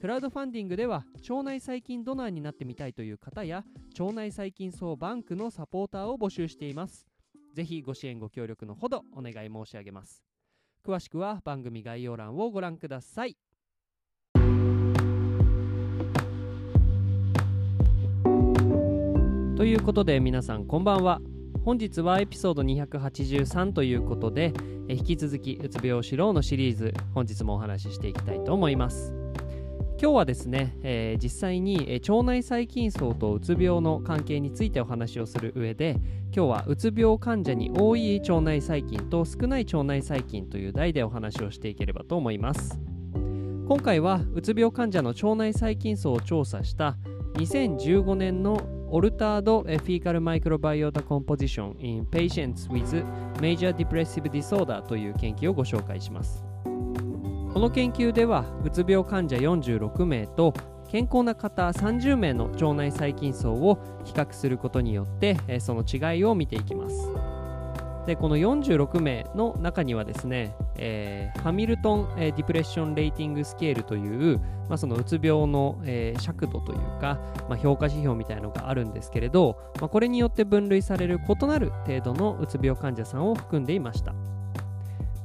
クラウドファンディングでは腸内細菌ドナーになってみたいという方や腸内細菌総バンクのサポーターを募集しています。ぜひご支援ご協力のほどお願い申し上げます。詳しくは番組概要欄をご覧ください。ということで皆さんこんばんは。本日はエピソード283ということでえ引き続きうつ病指導のシリーズ本日もお話ししていきたいと思います。今日はですね、えー、実際に、えー、腸内細菌層とうつ病の関係についてお話をする上で今日はうつ病患者に多い腸内細菌と少ない腸内細菌という題でお話をしていければと思います。今回はうつ病患者の腸内細菌層を調査した2015年のオルタード・フィーカル・マイクロバイオタ・コンポジション in Patients with Major Depressive Disorder という研究をご紹介します。この研究ではうつ病患者46名と健康な方30名の腸内細菌層を比較することによってその違いを見ていきます。でこの46名の中にはですね、えー、ハミルトン、え、ディプレッションレーティングスケールという、まあ、そのうつ病の、えー、尺度というか、まあ、評価指標みたいのがあるんですけれど、まあ、これによって分類される異なる程度のうつ病患者さんを含んでいました。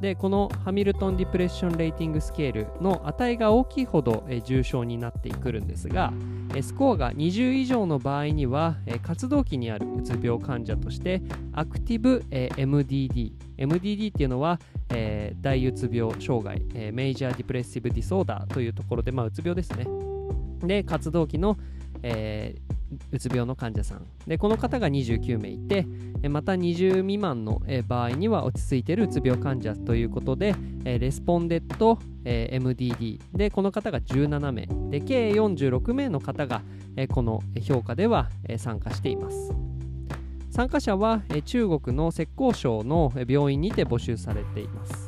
でこのハミルトンディプレッションレーティングスケールの値が大きいほど、え重症になってくるんですが、えスコアが20以上の場合には、え活動期にあるうつ病患者としてアクティブ、え MDD MDD っていうのは、えー、大うつ病障害、えメイジャーディプレッシブディソーダーというところで、まあ、うつ病ですね。で活動期の、え、うつ病の患者さん。でこの方が29名いてまた20未満の場合には落ち着いているうつ病患者ということでレスポンデッド MDD でこの方が17名。で計46名の方がこの評価では参加しています。参加者は中国の浙江省の病院にて募集されています。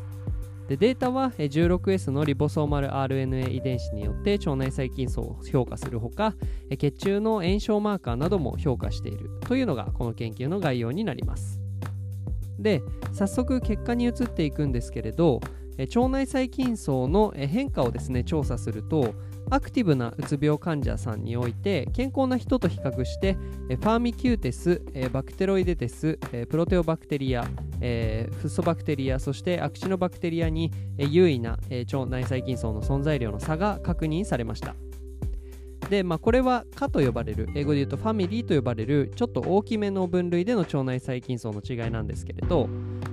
でデータは 16S のリボソーマル RNA 遺伝子によって腸内細菌叢を評価するほか血中の炎症マーカーなども評価しているというのがこの研究の概要になります。で早速結果に移っていくんですけれど腸内細菌叢の変化をですね調査するとアクティブなうつ病患者さんにおいて健康な人と比較してファーミキューテスバクテロイデテスプロテオバクテリアフソバクテリアそしてアクチノバクテリアに有意な腸内細菌叢の存在量の差が確認されました。で、まあ、これは科と呼ばれる英語で言うとファミリーと呼ばれるちょっと大きめの分類での腸内細菌層の違いなんですけれど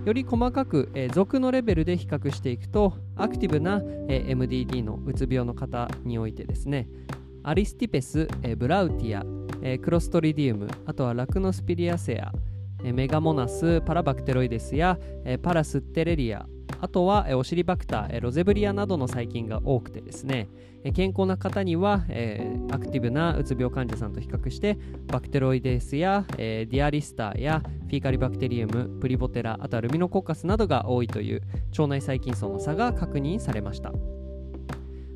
より細かく、えー、属のレベルで比較していくとアクティブな、えー、MDD のうつ病の方においてですねアリスティペス、えー、ブラウティア、えー、クロストリディウムあとはラクノスピリアセア、えー、メガモナスパラバクテロイデスや、えー、パラステレリアあとはお尻バクター、ロゼブリアなどの細菌が多くてですね、健康な方には、え、アクティブなうつ病患者さんと比較してバクテロイデスや、え、ディアリスターやフィーカリバクテリウムプレボテラあとはルミノコッカスなどが多いという腸内細菌叢の差が確認されました。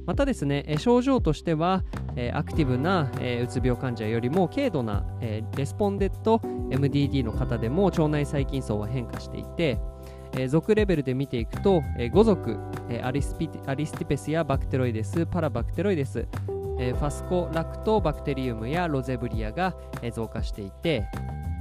またですね症状としてはアクティブなうつ病患者よりも軽度なレスポンデッド MDD の方でも腸内細菌叢は変化していてえ属レベルで見ていくと、え5属、えアリスピアリスティペスやバクテロイデス、パラバクテロイデス、えファスコラクトバクテリウムやロゼブリアが、え増加していて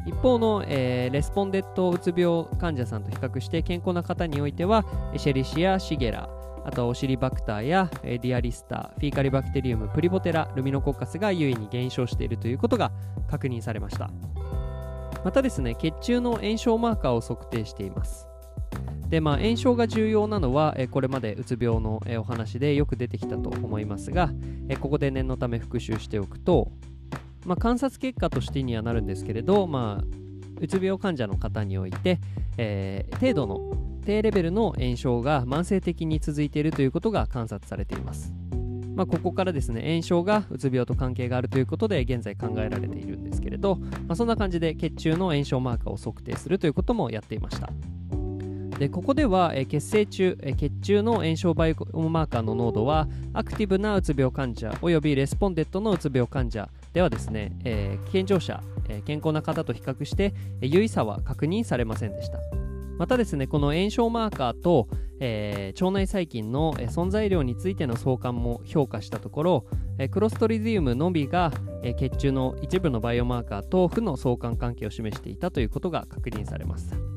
一方の、えー、 responded うつ病患者さんと比較して健康な方においてはエシェリシア、シゲラあとはオシリバクターや、ディアリスタ、フィーカリバクテリウム、プレボテラ、ルミノコッカスが有意に減少しているということが確認されました。またですね血中の炎症マーカーを測定しています。でまあ、炎症が重要なのは、えこれまでうつ病の、えお話でよく出てきたと思いますが、えここで念のため復習しておくと、まあ、観察結果としてにはなるんですけれど、まあ、うつ病患者の方において、えー、程度の低レベルの炎症が慢性的に続いているということが観察されています。まあ、ここからですね炎症がうつ病と関係があるということで現在考えられているんですけれど、まあ、そんな感じで血中の炎症マーカーを測定するということもやっていました。でここでは、え血清中、え血中の炎症バイオマーカーの濃度はアクティブなうつ病患者およびレスポンデッドのうつ病患者ではですね、えー、健常者、え、健康な方と比較して、え有意差は確認されませんでした。またですねこの炎症マーカーと、えー、腸内細菌の存在量についての相関も評価したところ、えクロストリディウムのみが、え血中の一部のバイオマーカーと負の相関関係を示していたということが確認されます。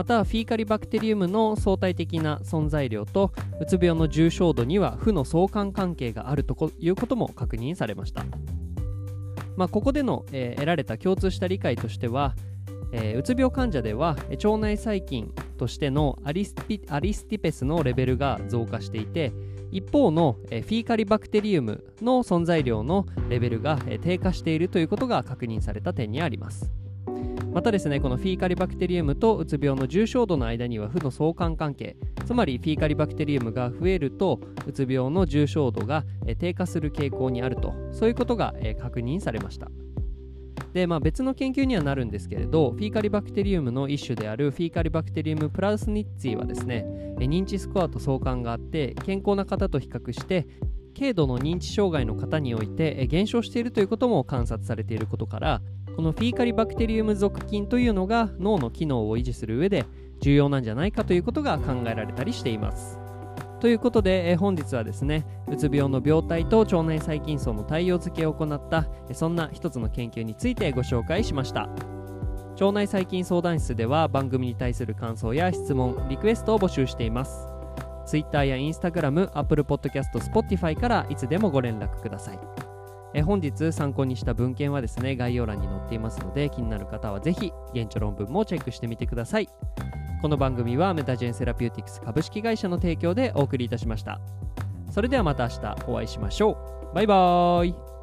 またフィーカリバクテリウムの相対的な存在量とうつ病の重症度には負の相関関係があるということも確認されました、まあ、ここでの、えー、得られた共通した理解としては、えー、うつ病患者では腸内細菌としてのアリスピアリスティペスのレベルが増加していて一方の、フィーカリバクテリウムの存在量のレベルが、低下しているということが確認された点にあります。またですねこのフィーカリバクテリウムとうつ病の重症度の間には負の相関関係つまりフィーカリバクテリウムが増えるとうつ病の重症度が低下する傾向にあるとそういうことが確認されました。で、まあ、別の研究にはなるんですけれどフィーカリバクテリウムの一種であるフィーカリバクテリウムプラウスニッツィはですね認知スコアと相関があって健康な方と比較して軽度の認知障害の方において減少しているということも観察されていることからこのフィーカリバクテリウム属菌というのが脳の機能を維持する上で重要なんじゃないかということが考えられたりしています。ということで、え本日はですねうつ病の病態と腸内細菌層の対応付けを行ったそんな一つの研究についてご紹介しました。腸内細菌相談室では番組に対する感想や質問リクエストを募集しています。Twitter や Instagram、Apple Podcast、Spotify からいつでもご連絡ください。え本日参考にした文献はですね概要欄に載っていますので気になる方は是非現地論文もチェックしてみてください。この番組はメタジェンセラピューティクス株式会社の提供でお送りいたしました。それではまた明日お会いしましょう。バイバーイ。